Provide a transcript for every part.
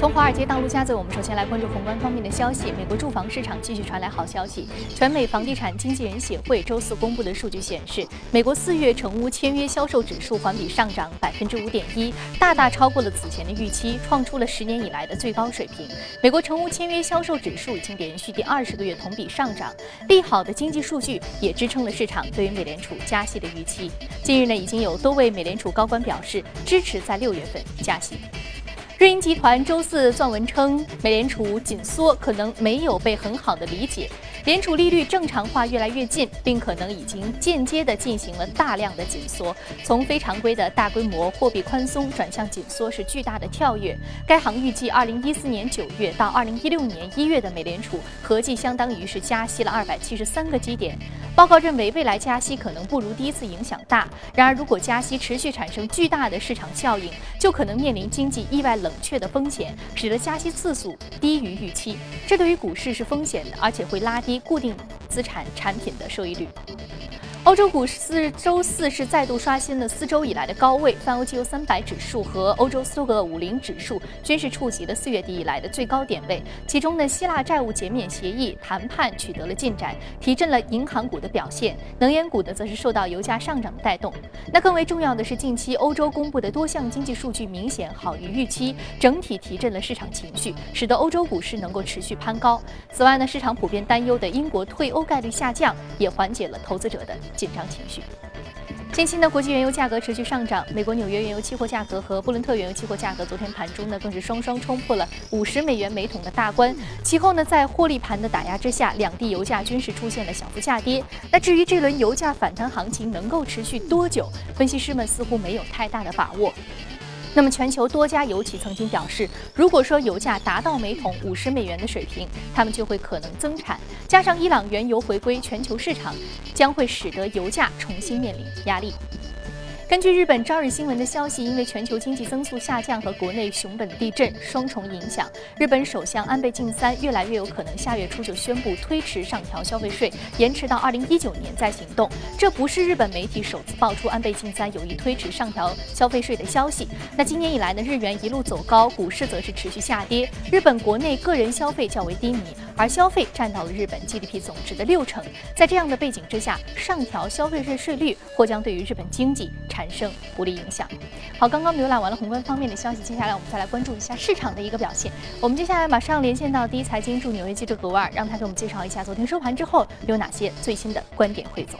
从华尔街到陆家嘴，我们首先来关注宏观方面的消息。美国住房市场继续传来好消息。全美房地产经纪人协会周四公布的数据显示，美国四月成屋签约销售指数环比上涨百分之五点一，大大超过了此前的预期，创出了十年以来的最高水平。美国成屋签约销售指数已经连续第二十个月同比上涨，利好的经济数据也支撑了市场对于美联储加息的预期。近日呢，已经有多位美联储高官表示支持在六月份加息。瑞银集团周四撰文称，美联储紧缩可能没有被很好的理解，联储利率正常化越来越近，并可能已经间接地进行了大量的紧缩。从非常规的大规模货币宽松转向紧缩是巨大的跳跃。该行预计，二零一四年九月到二零一六年一月的美联储合计相当于是加息了二百七十三个基点。报告认为，未来加息可能不如第一次影响大。然而，如果加息持续产生巨大的市场效应，就可能面临经济意外冷却的风险，使得加息次数低于预期。这对于股市是风险的，而且会拉低固定资产产品的收益率。欧洲股市周四是再度刷新了四周以来的高位，泛欧汽油三百指数和欧洲苏格五零指数均是触及了四月底以来的最高点位。其中呢，希腊债务减免协议谈判取得了进展，提振了银行股的表现；能源股呢，则是受到油价上涨的带动。那更为重要的是，近期欧洲公布的多项经济数据明显好于预期，整体提振了市场情绪，使得欧洲股市能够持续攀高。此外呢，市场普遍担忧的英国退欧概率下降，也缓解了投资者的。紧张情绪。近期呢，国际原油价格持续上涨，美国纽约原油期货价格和布伦特原油期货价格昨天盘中呢，更是双双冲破了五十美元每桶的大关。其后呢，在获利盘的打压之下，两地油价均是出现了小幅下跌。那至于这轮油价反弹行情能够持续多久，分析师们似乎没有太大的把握。那么，全球多家油企曾经表示，如果说油价达到每桶五十美元的水平，他们就会可能增产。加上伊朗原油回归全球市场，将会使得油价重新面临压力。根据日本朝日新闻的消息，因为全球经济增速下降和国内熊本地震双重影响，日本首相安倍晋三越来越有可能下月初就宣布推迟上调消费税，延迟到二零一九年再行动。这不是日本媒体首次爆出安倍晋三有意推迟上调消费税的消息。那今年以来呢，日元一路走高，股市则是持续下跌。日本国内个人消费较为低迷，而消费占到了日本 GDP 总值的六成。在这样的背景之下，上调消费税税率或将对于日本经济产生不利影响。好，刚刚浏览完了宏观方面的消息，接下来我们再来关注一下市场的一个表现。我们接下来马上连线到第一财经驻纽约记者格瓦，让他给我们介绍一下昨天收盘之后有哪些最新的观点汇总。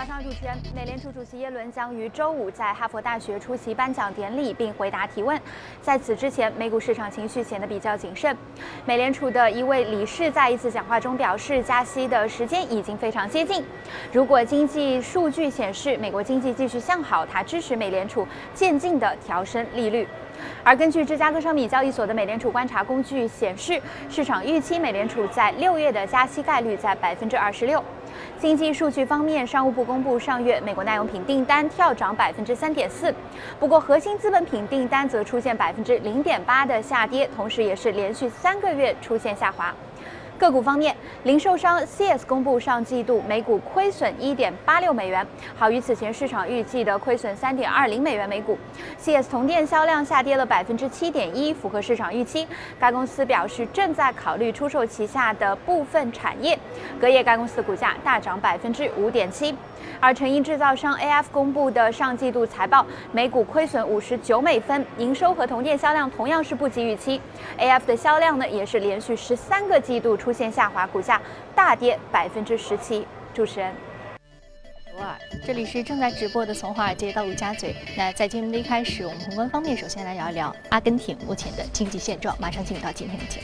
早上，主持人，美联储主席耶伦将于周五在哈佛大学出席颁奖典礼并回答提问。在此之前，美股市场情绪显得比较谨慎。美联储的一位理事在一次讲话中表示，加息的时间已经非常接近。如果经济数据显示美国经济继续向好，他支持美联储渐进的调升利率。而根据芝加哥商品交易所的美联储观察工具显示，市场预期美联储在六月的加息概率在百分之二十六。经济数据方面，商务部公布上月美国耐用品订单跳涨百分之三点四，不过核心资本品订单则出现百分之零点八的下跌，同时也是连续三个月出现下滑。个股方面，零售商 CS 公布上季度每股亏损一点八六美元，好于此前市场预计的亏损三点二零美元每股。CS 同店销量下跌了百分之七点一，符合市场预期。该公司表示正在考虑出售旗下的部分产业。隔夜该公司股价大涨百分之五点七。而成衣制造商 AF 公布的上季度财报，每股亏损五十九美分，营收和同店销量同样是不及预期。AF 的销量呢，也是连续十三个季度出出现下滑，股价大跌百分之十七。主持人，哇，这里是正在直播的从华尔街到陆家嘴。那在节目的一开始，我们宏观方面首先来聊一聊阿根廷目前的经济现状。马上进入到今天的节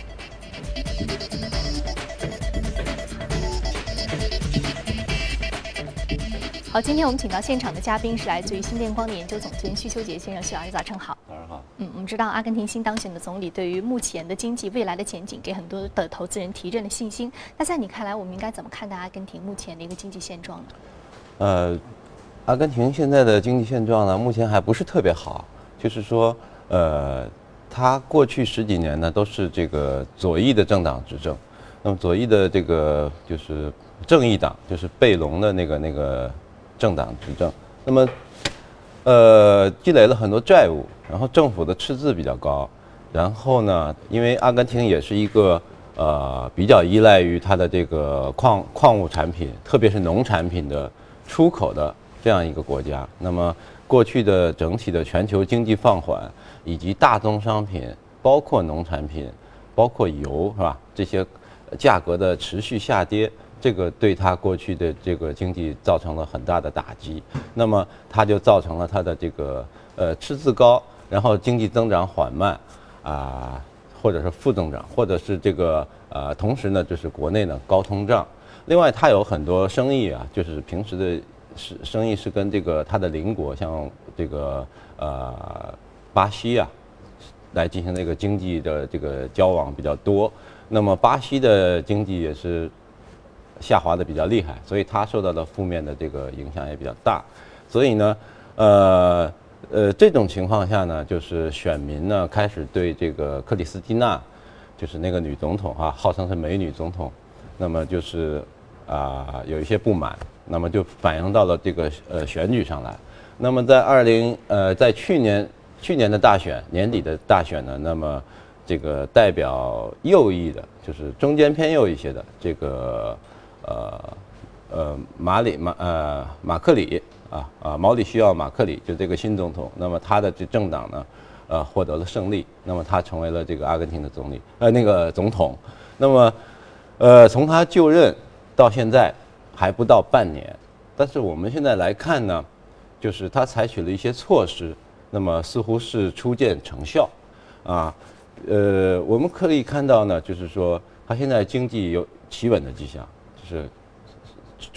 目。好，今天我们请到现场的嘉宾是来自于新电光的研究总监徐秋杰先生，徐老师早上好。早上好。嗯，我们知道阿根廷新当选的总理对于目前的经济未来的前景，给很多的投资人提振了信心。那在你看来，我们应该怎么看待阿根廷目前的一个经济现状呢？呃，阿根廷现在的经济现状呢，目前还不是特别好，就是说，呃，它过去十几年呢都是这个左翼的政党执政，那么左翼的这个就是正义党，就是贝隆的那个那个。政党执政，那么，呃，积累了很多债务，然后政府的赤字比较高，然后呢，因为阿根廷也是一个呃比较依赖于它的这个矿矿物产品，特别是农产品的出口的这样一个国家。那么过去的整体的全球经济放缓，以及大宗商品，包括农产品，包括油，是吧？这些价格的持续下跌，这个对它过去的这个经济造成了很大的打击。那么它就造成了它的这个呃赤字高，然后经济增长缓慢，啊，或者是负增长，或者是这个呃，同时呢，就是国内呢高通胀。另外，它有很多生意啊，就是平时的。是生意是跟这个它的邻国，像这个呃巴西啊，来进行这个经济的这个交往比较多。那么巴西的经济也是下滑的比较厉害，所以它受到的负面的这个影响也比较大。所以呢，呃呃这种情况下呢，就是选民呢开始对这个克里斯蒂娜，就是那个女总统啊，号称是美女总统，那么就是啊有一些不满。那么就反映到了这个呃选举上来。那么在二零呃在去年去年的大选年底的大选呢，那么这个代表右翼的，就是中间偏右一些的这个呃呃马里马呃马克里啊啊毛里需要马克里就这个新总统，那么他的这政党呢呃获得了胜利，那么他成为了这个阿根廷的总理呃那个总统。那么呃从他就任到现在。还不到半年，但是我们现在来看呢，就是他采取了一些措施，那么似乎是初见成效，啊，呃，我们可以看到呢，就是说他现在经济有企稳的迹象，是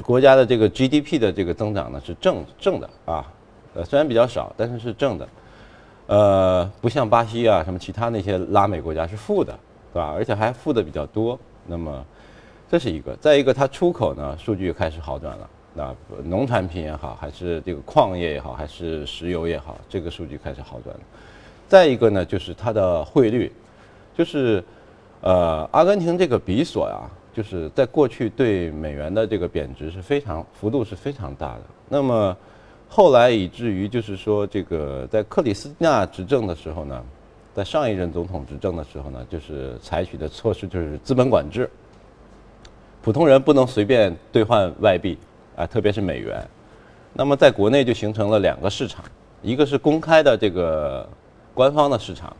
国家的这个 GDP 的这个增长呢是正正的啊，呃，虽然比较少，但是是正的，呃，不像巴西啊什么其他那些拉美国家是负的，对吧？而且还负的比较多，那么。这是一个，再一个，它出口呢数据开始好转了，那农产品也好，还是这个矿业也好，还是石油也好，这个数据开始好转了。再一个呢，就是它的汇率，就是呃，阿根廷这个比索呀，就是在过去对美元的这个贬值是非常幅度是非常大的。那么后来以至于就是说，这个在克里斯蒂娜执政的时候呢，在上一任总统执政的时候呢，就是采取的措施就是资本管制。普通人不能随便兑换外币，啊，特别是美元。那么在国内就形成了两个市场，一个是公开的这个官方的市场，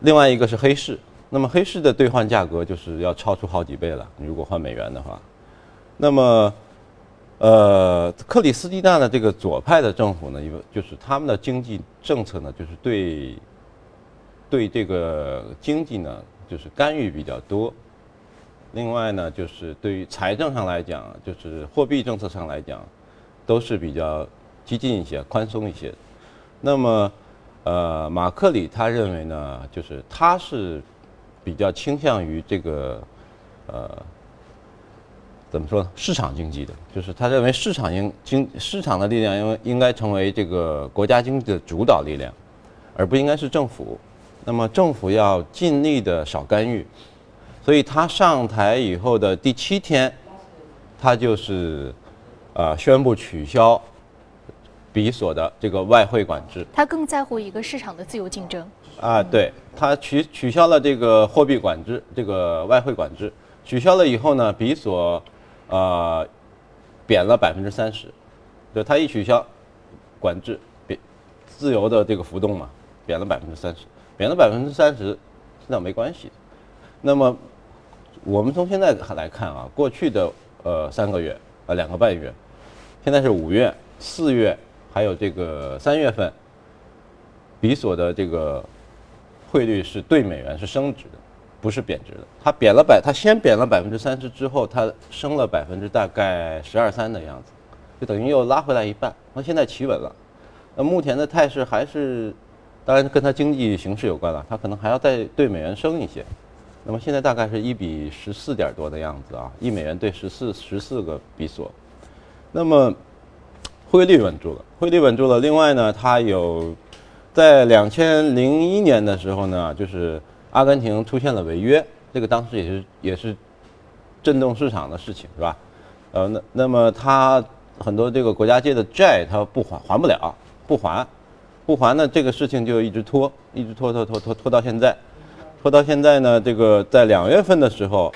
另外一个是黑市。那么黑市的兑换价格就是要超出好几倍了，如果换美元的话。那么，呃，克里斯蒂娜的这个左派的政府呢，因为就是他们的经济政策呢，就是对对这个经济呢，就是干预比较多。另外呢，就是对于财政上来讲，就是货币政策上来讲，都是比较激进一些、宽松一些。那么，呃，马克里他认为呢，就是他是比较倾向于这个，呃，怎么说呢？市场经济的，就是他认为市场应经市场的力量应应该成为这个国家经济的主导力量，而不应该是政府。那么政府要尽力的少干预。所以他上台以后的第七天，他就是，呃，宣布取消比索的这个外汇管制。他更在乎一个市场的自由竞争。啊，对，他取取消了这个货币管制，这个外汇管制取消了以后呢，比索，呃，贬了百分之三十，就他一取消管制，贬自由的这个浮动嘛，贬了百分之三十，贬了百分之三十，那没关系。那么。我们从现在来看啊，过去的呃三个月啊两个半月，现在是五月、四月，还有这个三月份，比索的这个汇率是对美元是升值的，不是贬值的。它贬了百，它先贬了百分之三十之后，它升了百分之大概十二三的样子，就等于又拉回来一半。那现在企稳了，那目前的态势还是，当然跟它经济形势有关了，它可能还要再对美元升一些。那么现在大概是一比十四点多的样子啊，一美元兑十四十四个比索。那么汇率稳住了，汇率稳住了。另外呢，它有在两千零一年的时候呢，就是阿根廷出现了违约，这个当时也是也是震动市场的事情，是吧？呃，那那么它很多这个国家借的债它不还还不了，不还。不还呢，这个事情就一直拖，一直拖拖拖拖拖到现在，拖到现在呢，这个在两月份的时候，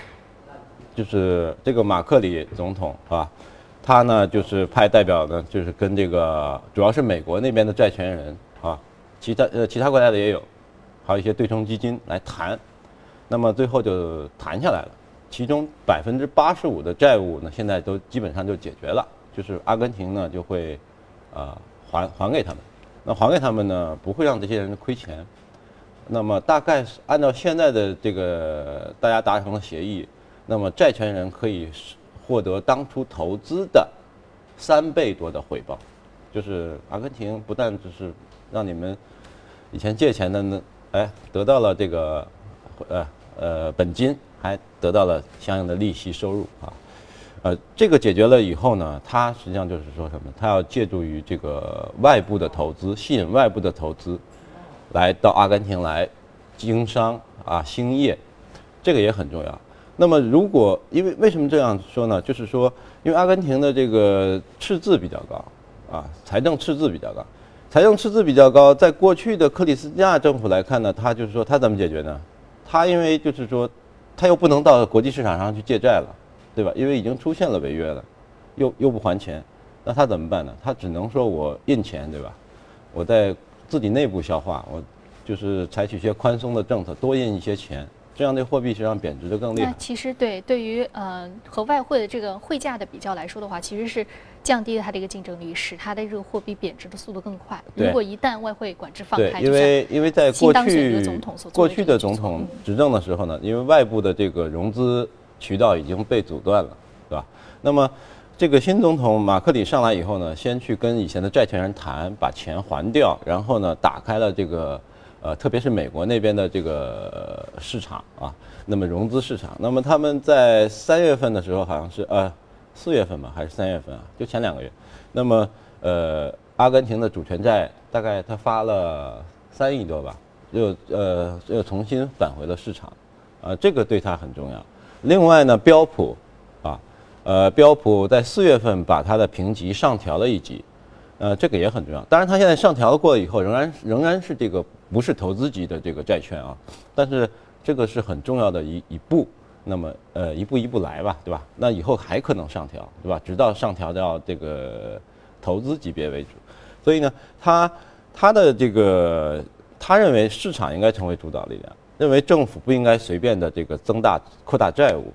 就是这个马克里总统啊，他呢就是派代表呢，就是跟这个主要是美国那边的债权人啊，其他呃其他国家的也有，还有一些对冲基金来谈，那么最后就谈下来了，其中百分之八十五的债务呢，现在都基本上就解决了，就是阿根廷呢就会，啊还还给他们，那还给他们呢不会让这些人亏钱，那么大概是按照现在的这个大家达成的协议，那么债权人可以获得当初投资的三倍多的回报，就是阿根廷不但只是让你们以前借钱的呢，哎得到了这个呃呃本金，还得到了相应的利息收入啊。呃，这个解决了以后呢，他实际上就是说什么？他要借助于这个外部的投资，吸引外部的投资，来到阿根廷来经商啊兴业，这个也很重要。那么如果因为为什么这样说呢？就是说，因为阿根廷的这个赤字比较高啊，财政赤字比较高，财政赤字比较高，在过去的克里斯蒂亚政府来看呢，他就是说他怎么解决呢？他因为就是说，他又不能到国际市场上去借债了。对吧？因为已经出现了违约了，又又不还钱，那他怎么办呢？他只能说我印钱，对吧？我在自己内部消化，我就是采取一些宽松的政策，多印一些钱，这样的货币实际上贬值的更厉害。那其实对对于呃和外汇的这个汇价的比较来说的话，其实是降低了它的一个竞争力，使它的这个货币贬值的速度更快。如果一旦外汇管制放开，因为因为在过去过去的总统执政的时候呢，因为外部的这个融资。渠道已经被阻断了，对吧？那么，这个新总统马克里上来以后呢，先去跟以前的债权人谈，把钱还掉，然后呢，打开了这个，呃，特别是美国那边的这个市场啊，那么融资市场。那么他们在三月份的时候，好像是呃四月份吧，还是三月份啊？就前两个月。那么，呃，阿根廷的主权债大概他发了三亿多吧，又呃又重新返回了市场，啊，这个对他很重要。另外呢，标普，啊，呃，标普在四月份把它的评级上调了一级，呃，这个也很重要。当然，它现在上调过了以后，仍然仍然是这个不是投资级的这个债券啊，但是这个是很重要的一一步。那么，呃，一步一步来吧，对吧？那以后还可能上调，对吧？直到上调到这个投资级别为主。所以呢，他他的这个他认为市场应该成为主导力量。认为政府不应该随便的这个增大扩大债务，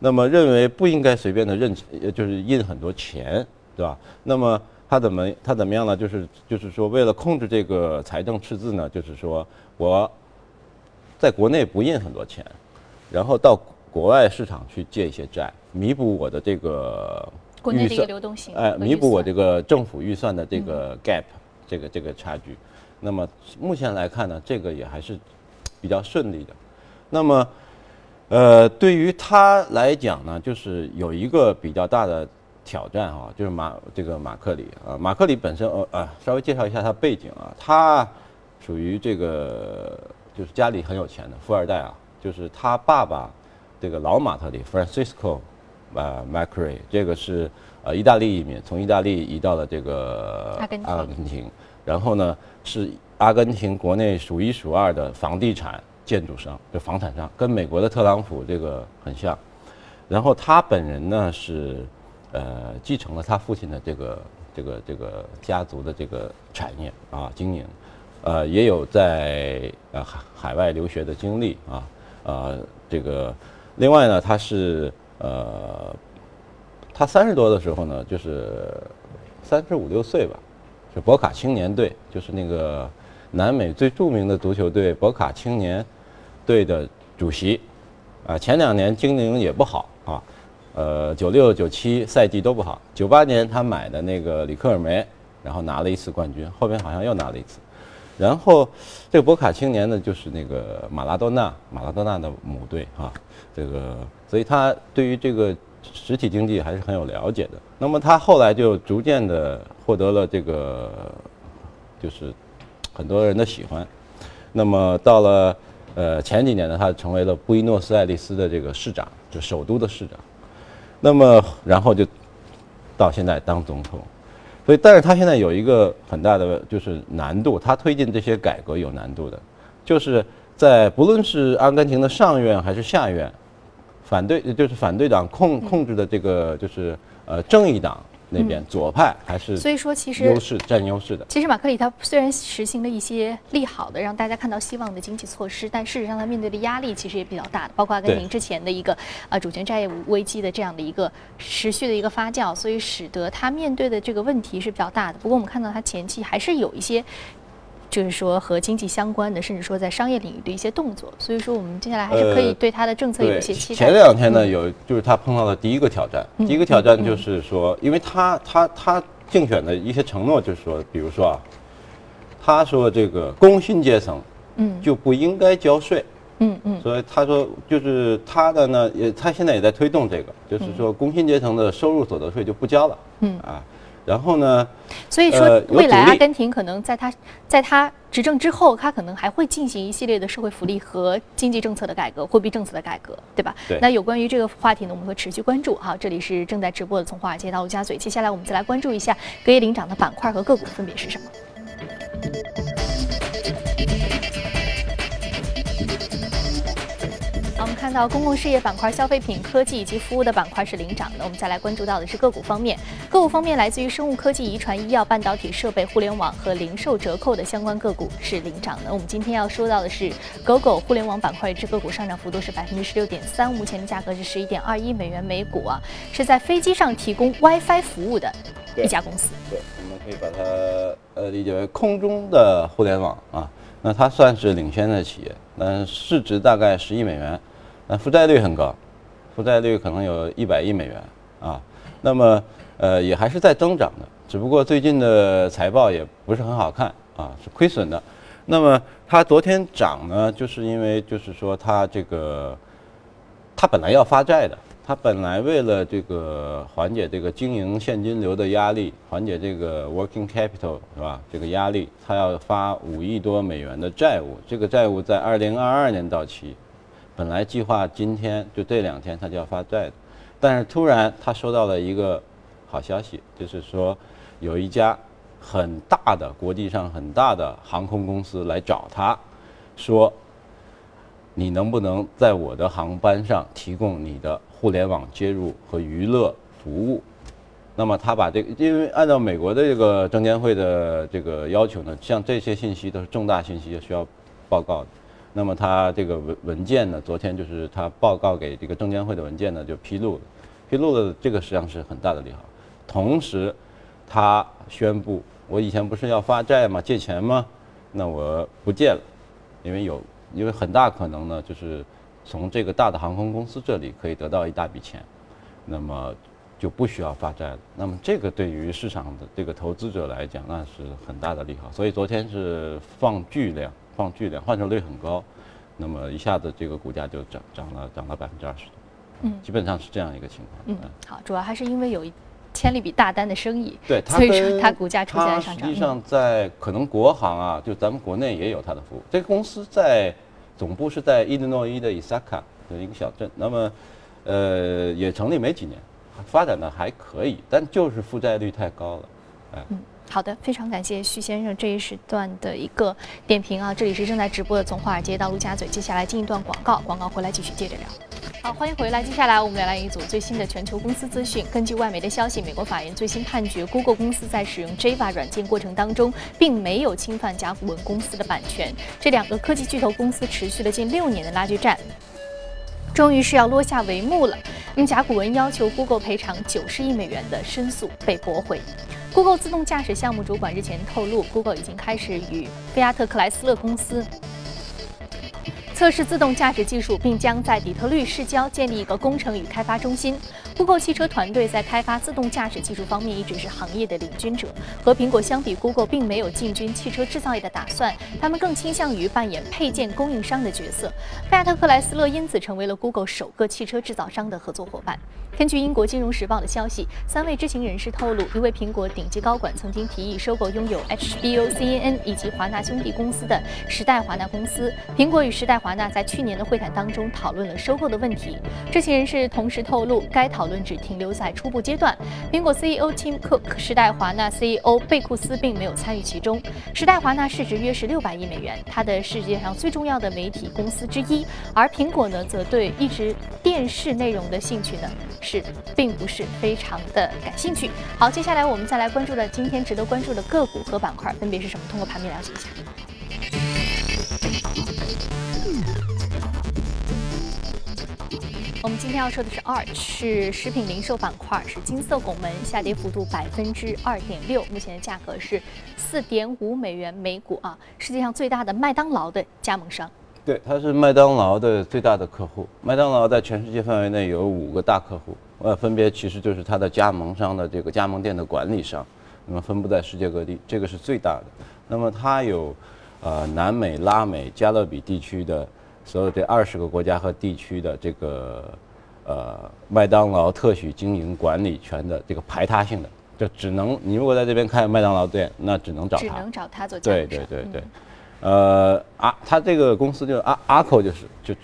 那么认为不应该随便的认就是印很多钱，对吧？那么他怎么他怎么样呢？就是就是说为了控制这个财政赤字呢，就是说我在国内不印很多钱，然后到国外市场去借一些债，弥补我的这个国内的一个流动性，哎，弥补我这个政府预算的这个 gap，这个这个差距。那么目前来看呢，这个也还是。比较顺利的，那么，呃，对于他来讲呢，就是有一个比较大的挑战啊，就是马这个马克里啊，马克里本身呃啊，稍微介绍一下他背景啊，他属于这个就是家里很有钱的富二代啊，就是他爸爸这个老马特里 Francisco 啊 Macri 这个是呃意大利移民，从意大利移到了这个阿根廷，阿根廷，然后呢是。阿根廷国内数一数二的房地产建筑商，就房产商，跟美国的特朗普这个很像。然后他本人呢是，呃，继承了他父亲的这个这个这个家族的这个产业啊经营，呃，也有在呃海海外留学的经历啊，呃，这个另外呢，他是呃，他三十多的时候呢，就是三十五六岁吧，就博卡青年队，就是那个。南美最著名的足球队博卡青年队的主席，啊，前两年经营也不好啊，呃，九六九七赛季都不好。九八年他买的那个里克尔梅，然后拿了一次冠军，后边好像又拿了一次。然后这个博卡青年呢，就是那个马拉多纳，马拉多纳的母队啊，这个，所以他对于这个实体经济还是很有了解的。那么他后来就逐渐的获得了这个，就是。很多人的喜欢，那么到了呃前几年呢，他成为了布宜诺斯艾利斯的这个市长，就首都的市长。那么然后就到现在当总统，所以，但是他现在有一个很大的就是难度，他推进这些改革有难度的，就是在不论是阿根廷的上院还是下院，反对就是反对党控控制的这个就是呃正义党。那边左派还是所以说其实优势占优势的。其实马克里他虽然实行了一些利好的让大家看到希望的经济措施，但事实上他面对的压力其实也比较大的，包括阿根廷之前的一个呃主权债务危机的这样的一个持续的一个发酵，所以使得他面对的这个问题是比较大的。不过我们看到他前期还是有一些。就是说和经济相关的，甚至说在商业领域的一些动作，所以说我们接下来还是可以对他的政策有一些期待。前两天呢，有就是他碰到的第一个挑战，第一个挑战就是说，因为他他他竞选的一些承诺就是说，比如说啊，他说这个工薪阶层，嗯，就不应该交税，嗯嗯，所以他说就是他的呢，也他现在也在推动这个，就是说工薪阶层的收入所得税就不交了，嗯。啊。然后呢？所以说，未来阿根廷可能在他在他执政之后，他可能还会进行一系列的社会福利和经济政策的改革、货币政策的改革，对吧？对。那有关于这个话题呢，我们会持续关注。好，这里是正在直播的从华尔街到陆家嘴，接下来我们再来关注一下隔夜领涨的板块和个股分别是什么。看到公共事业板块、消费品、科技以及服务的板块是领涨的。我们再来关注到的是个股方面，个股方面来自于生物科技、遗传医药、半导体设备、互联网和零售折扣的相关个股是领涨的。我们今天要说到的是狗狗互联网板块，这个股上涨幅度是百分之十六点三，目前的价格是十一点二一美元每股啊，是在飞机上提供 WiFi 服务的一家公司。对，我们可以把它呃理解为空中的互联网啊，那它算是领先的企业，嗯市值大概十亿美元。那负债率很高，负债率可能有一百亿美元啊，那么呃也还是在增长的，只不过最近的财报也不是很好看啊，是亏损的。那么它昨天涨呢，就是因为就是说它这个它本来要发债的，它本来为了这个缓解这个经营现金流的压力，缓解这个 working capital 是吧？这个压力，它要发五亿多美元的债务，这个债务在二零二二年到期。本来计划今天就这两天他就要发债的，但是突然他收到了一个好消息，就是说有一家很大的国际上很大的航空公司来找他，说你能不能在我的航班上提供你的互联网接入和娱乐服务？那么他把这个，因为按照美国的这个证监会的这个要求呢，像这些信息都是重大信息，需要报告的。那么他这个文文件呢？昨天就是他报告给这个证监会的文件呢，就披露了，披露了这个实际上是很大的利好。同时，他宣布，我以前不是要发债吗？借钱吗？那我不借了，因为有，因为很大可能呢，就是从这个大的航空公司这里可以得到一大笔钱，那么就不需要发债了。那么这个对于市场的这个投资者来讲，那是很大的利好。所以昨天是放巨量。放巨量，换手率很高，那么一下子这个股价就涨涨了，涨了百分之二十多，嗯，基本上是这样一个情况。嗯，好，主要还是因为有一签了一笔大单的生意，对，所以说它股价出现了上涨。实际上在可能国行啊，就咱们国内也有它的服务。这个公司在总部是在伊利诺伊的伊萨卡的一个小镇，那么呃也成立没几年，发展的还可以，但就是负债率太高了，哎。好的，非常感谢徐先生这一时段的一个点评啊！这里是正在直播的从华尔街到陆家嘴，接下来进一段广告，广告回来继续接着聊。好，欢迎回来，接下来我们来一组最新的全球公司资讯。根据外媒的消息，美国法院最新判决，Google 公司在使用 Java 软件过程当中，并没有侵犯甲骨文公司的版权。这两个科技巨头公司持续了近六年的拉锯战，终于是要落下帷幕了。那么甲骨文要求 Google 赔偿九十亿美元的申诉被驳回。Google 自动驾驶项目主管日前透露，Google 已经开始与菲亚特克莱斯勒公司测试自动驾驶技术，并将在底特律市郊建立一个工程与开发中心。Google 汽车团队在开发自动驾驶技术方面一直是行业的领军者。和苹果相比，Google 并没有进军汽车制造业的打算，他们更倾向于扮演配件供应商的角色。菲亚特克莱斯勒因此成为了 Google 首个汽车制造商的合作伙伴。根据英国金融时报的消息，三位知情人士透露，一位苹果顶级高管曾经提议收购拥有 HBO、CNN 以及华纳兄弟公司的时代华纳公司。苹果与时代华纳在去年的会谈当中讨论了收购的问题。知情人士同时透露，该讨。论只停留在初步阶段。苹果 CEO Tim Cook、时代华纳 CEO 贝库斯并没有参与其中。时代华纳市值约是六百亿美元，它的世界上最重要的媒体公司之一。而苹果呢，则对一直电视内容的兴趣呢，是并不是非常的感兴趣。好，接下来我们再来关注的今天值得关注的个股和板块分别是什么？通过盘面了解一下。我们今天要说的是 Arch，是食品零售板块，是金色拱门，下跌幅度百分之二点六，目前的价格是四点五美元每股啊。世界上最大的麦当劳的加盟商，对，它是麦当劳的最大的客户。麦当劳在全世界范围内有五个大客户，呃，分别其实就是它的加盟商的这个加盟店的管理商，那么分布在世界各地，这个是最大的。那么它有，呃，南美、拉美、加勒比地区的。所有这二十个国家和地区的这个呃麦当劳特许经营管理权的这个排他性的，就只能你如果在这边开麦当劳店，那只能找他，只能找他做对对对对，呃啊，他这个公司就是阿阿口就是就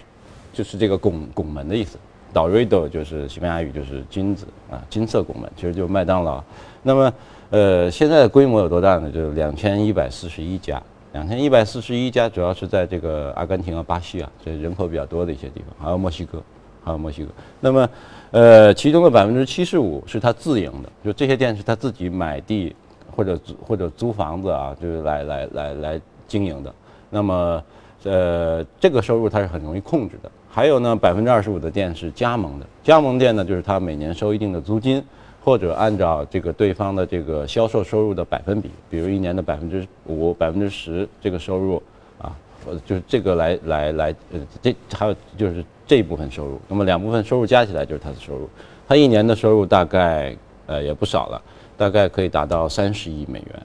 就是这个拱拱门的意思，Dorado 就是西班牙语就是金子啊金色拱门，其实就是麦当劳。那么呃现在的规模有多大呢？就是两千一百四十一家。两千一百四十一家，主要是在这个阿根廷啊、巴西啊，这人口比较多的一些地方，还有墨西哥，还有墨西哥。那么，呃，其中的百分之七十五是他自营的，就这些店是他自己买地或者租或者租房子啊，就是来来来来经营的。那么，呃，这个收入他是很容易控制的。还有呢，百分之二十五的店是加盟的，加盟店呢就是他每年收一定的租金。或者按照这个对方的这个销售收入的百分比，比如一年的百分之五、百分之十这个收入啊，或者就是这个来来来，呃，这还有就是这一部分收入，那么两部分收入加起来就是他的收入。他一年的收入大概呃也不少了，大概可以达到三十亿美元。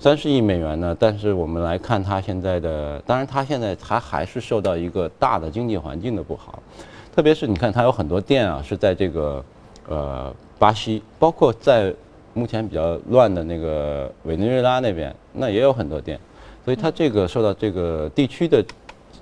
三十亿美元呢，但是我们来看它现在的，当然它现在它还是受到一个大的经济环境的不好，特别是你看它有很多店啊是在这个呃。巴西，包括在目前比较乱的那个委内瑞拉那边，那也有很多店，所以它这个受到这个地区的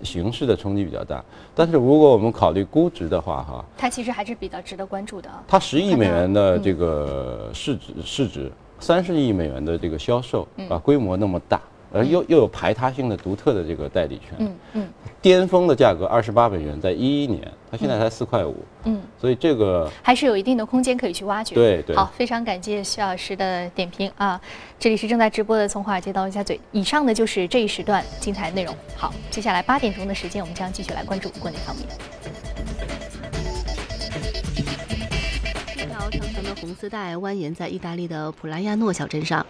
形势的冲击比较大。但是如果我们考虑估值的话，哈，它其实还是比较值得关注的。它十亿美元的这个市值，市值三十亿美元的这个销售啊，规模那么大。而又又有排他性的独特的这个代理权，嗯嗯，巅峰的价格二十八美元，在一一年，它现在才四块五，嗯，所以这个还是有一定的空间可以去挖掘。对对，好，非常感谢徐老师的点评啊！这里是正在直播的《从华尔街到陆家嘴》，以上呢就是这一时段精彩内容。好，接下来八点钟的时间，我们将继续来关注国内方面。丝带蜿蜒在意大利的普拉亚诺小镇上。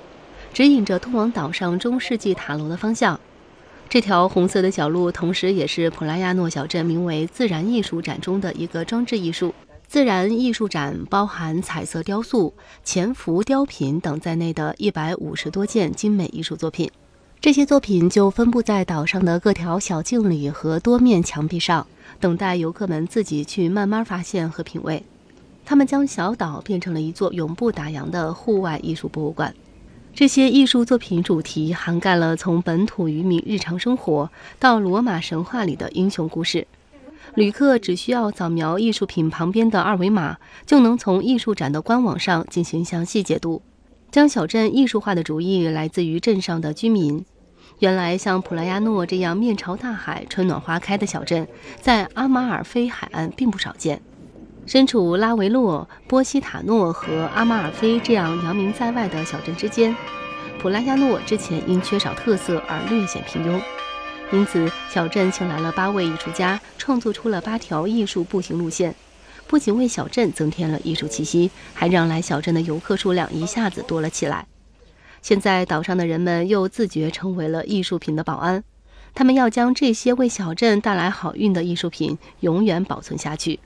指引着通往岛上中世纪塔楼的方向。这条红色的小路，同时也是普拉亚诺小镇名为“自然艺术展”中的一个装置艺术。自然艺术展包含彩色雕塑、潜伏雕品等在内的一百五十多件精美艺术作品。这些作品就分布在岛上的各条小径里和多面墙壁上，等待游客们自己去慢慢发现和品味。他们将小岛变成了一座永不打烊的户外艺术博物馆。这些艺术作品主题涵盖了从本土渔民日常生活到罗马神话里的英雄故事。旅客只需要扫描艺术品旁边的二维码，就能从艺术展的官网上进行详细解读。将小镇艺术化的主意来自于镇上的居民。原来，像普拉亚诺这样面朝大海、春暖花开的小镇，在阿马尔菲海岸并不少见。身处拉维洛、波西塔诺和阿马尔菲这样扬名在外的小镇之间，普拉亚诺之前因缺少特色而略显平庸，因此小镇请来了八位艺术家，创作出了八条艺术步行路线，不仅为小镇增添了艺术气息，还让来小镇的游客数量一下子多了起来。现在岛上的人们又自觉成为了艺术品的保安，他们要将这些为小镇带来好运的艺术品永远保存下去。